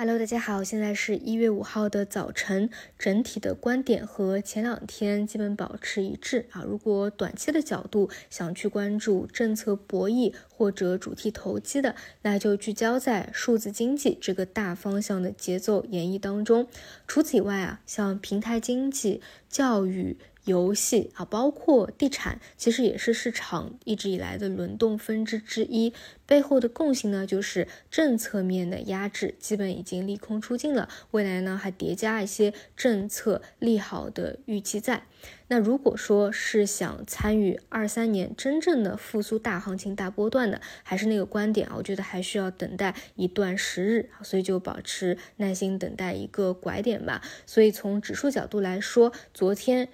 Hello，大家好，现在是一月五号的早晨，整体的观点和前两天基本保持一致啊。如果短期的角度想去关注政策博弈或者主题投机的，那就聚焦在数字经济这个大方向的节奏演绎当中。除此以外啊，像平台经济、教育。游戏啊，包括地产，其实也是市场一直以来的轮动分支之一。背后的共性呢，就是政策面的压制基本已经利空出尽了。未来呢，还叠加一些政策利好的预期在。那如果说是想参与二三年真正的复苏大行情、大波段的，还是那个观点啊，我觉得还需要等待一段时日，所以就保持耐心等待一个拐点吧。所以从指数角度来说，昨天。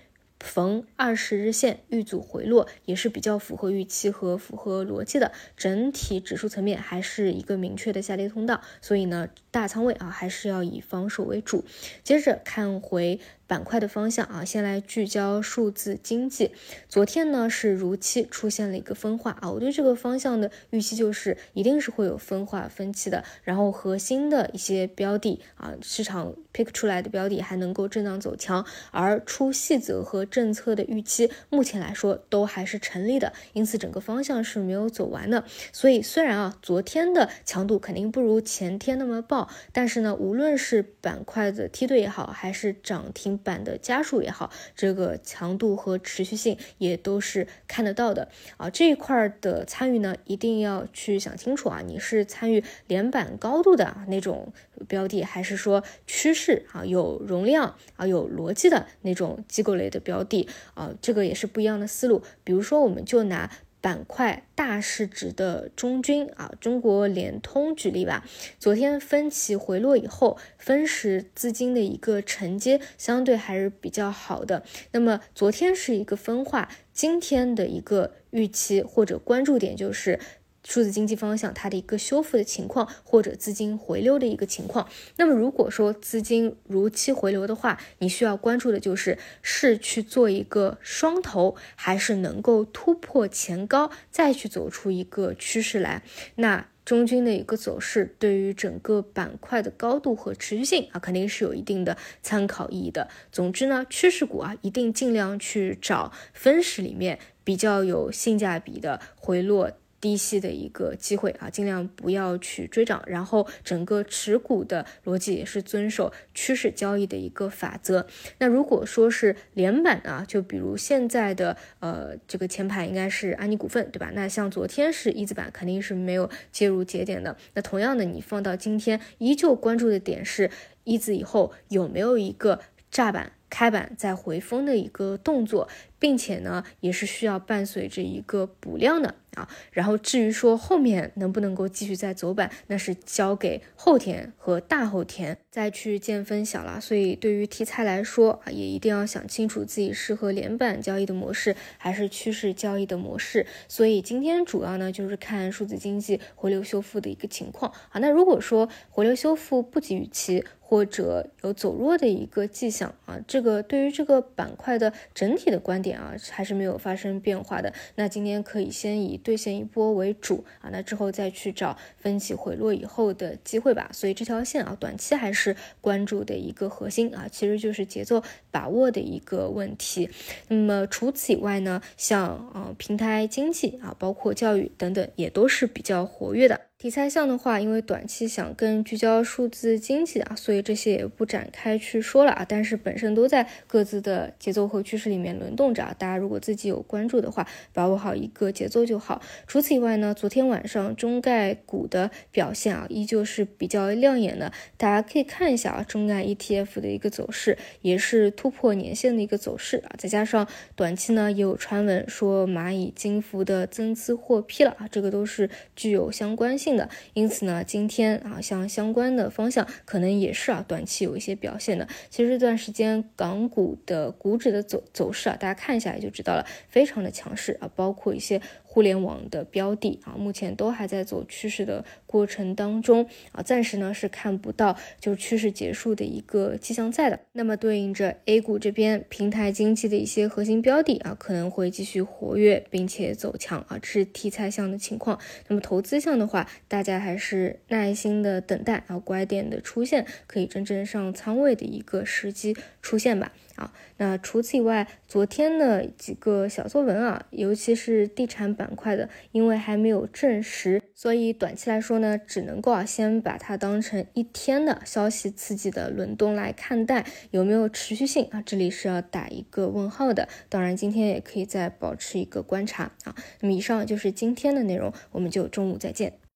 逢二十日线遇阻回落，也是比较符合预期和符合逻辑的。整体指数层面还是一个明确的下跌通道，所以呢，大仓位啊还是要以防守为主。接着看回。板块的方向啊，先来聚焦数字经济。昨天呢是如期出现了一个分化啊，我对这个方向的预期就是一定是会有分化分歧的。然后核心的一些标的啊，市场 pick 出来的标的还能够震荡走强，而出细则和政策的预期目前来说都还是成立的，因此整个方向是没有走完的。所以虽然啊昨天的强度肯定不如前天那么爆，但是呢，无论是板块的梯队也好，还是涨停。板的家数也好，这个强度和持续性也都是看得到的啊。这一块的参与呢，一定要去想清楚啊。你是参与连板高度的那种标的，还是说趋势啊有容量啊有逻辑的那种机构类的标的啊？这个也是不一样的思路。比如说，我们就拿。板块大市值的中军啊，中国联通举例吧。昨天分歧回落以后，分时资金的一个承接相对还是比较好的。那么昨天是一个分化，今天的一个预期或者关注点就是。数字经济方向它的一个修复的情况，或者资金回流的一个情况。那么如果说资金如期回流的话，你需要关注的就是是去做一个双头，还是能够突破前高，再去走出一个趋势来。那中军的一个走势对于整个板块的高度和持续性啊，肯定是有一定的参考意义的。总之呢，趋势股啊，一定尽量去找分时里面比较有性价比的回落。低吸的一个机会啊，尽量不要去追涨，然后整个持股的逻辑也是遵守趋势交易的一个法则。那如果说是连板啊，就比如现在的呃这个前排应该是安妮股份，对吧？那像昨天是一字板，肯定是没有介入节点的。那同样的，你放到今天，依旧关注的点是一字以后有没有一个炸板。开板再回封的一个动作，并且呢，也是需要伴随着一个补量的啊。然后至于说后面能不能够继续再走板，那是交给后天和大后天再去见分晓了。所以对于题材来说啊，也一定要想清楚自己适合连板交易的模式，还是趋势交易的模式。所以今天主要呢就是看数字经济回流修复的一个情况啊。那如果说回流修复不及预期，或者有走弱的一个迹象啊，这个对于这个板块的整体的观点啊，还是没有发生变化的。那今天可以先以兑现一波为主啊，那之后再去找分歧回落以后的机会吧。所以这条线啊，短期还是关注的一个核心啊，其实就是节奏把握的一个问题。那么除此以外呢，像啊平台经济啊，包括教育等等，也都是比较活跃的。题材项的话，因为短期想更聚焦数字经济啊，所以这些也不展开去说了啊。但是本身都在各自的节奏和趋势里面轮动着啊。大家如果自己有关注的话，把握好一个节奏就好。除此以外呢，昨天晚上中概股的表现啊，依旧是比较亮眼的。大家可以看一下啊，中概 ETF 的一个走势，也是突破年线的一个走势啊。再加上短期呢，也有传闻说蚂蚁金服的增资获批了啊，这个都是具有相关性。因此呢，今天啊，像相关的方向可能也是啊，短期有一些表现的。其实这段时间港股的股指的走走势啊，大家看一下也就知道了，非常的强势啊，包括一些。互联网的标的啊，目前都还在走趋势的过程当中啊，暂时呢是看不到就是趋势结束的一个迹象在的。那么对应着 A 股这边平台经济的一些核心标的啊，可能会继续活跃并且走强啊，这是题材项的情况。那么投资项的话，大家还是耐心的等待啊拐点的出现，可以真正上仓位的一个时机出现吧。啊，那除此以外，昨天的几个小作文啊，尤其是地产板块的，因为还没有证实，所以短期来说呢，只能够啊先把它当成一天的消息刺激的轮动来看待，有没有持续性啊？这里是要打一个问号的。当然，今天也可以再保持一个观察啊。那么以上就是今天的内容，我们就中午再见。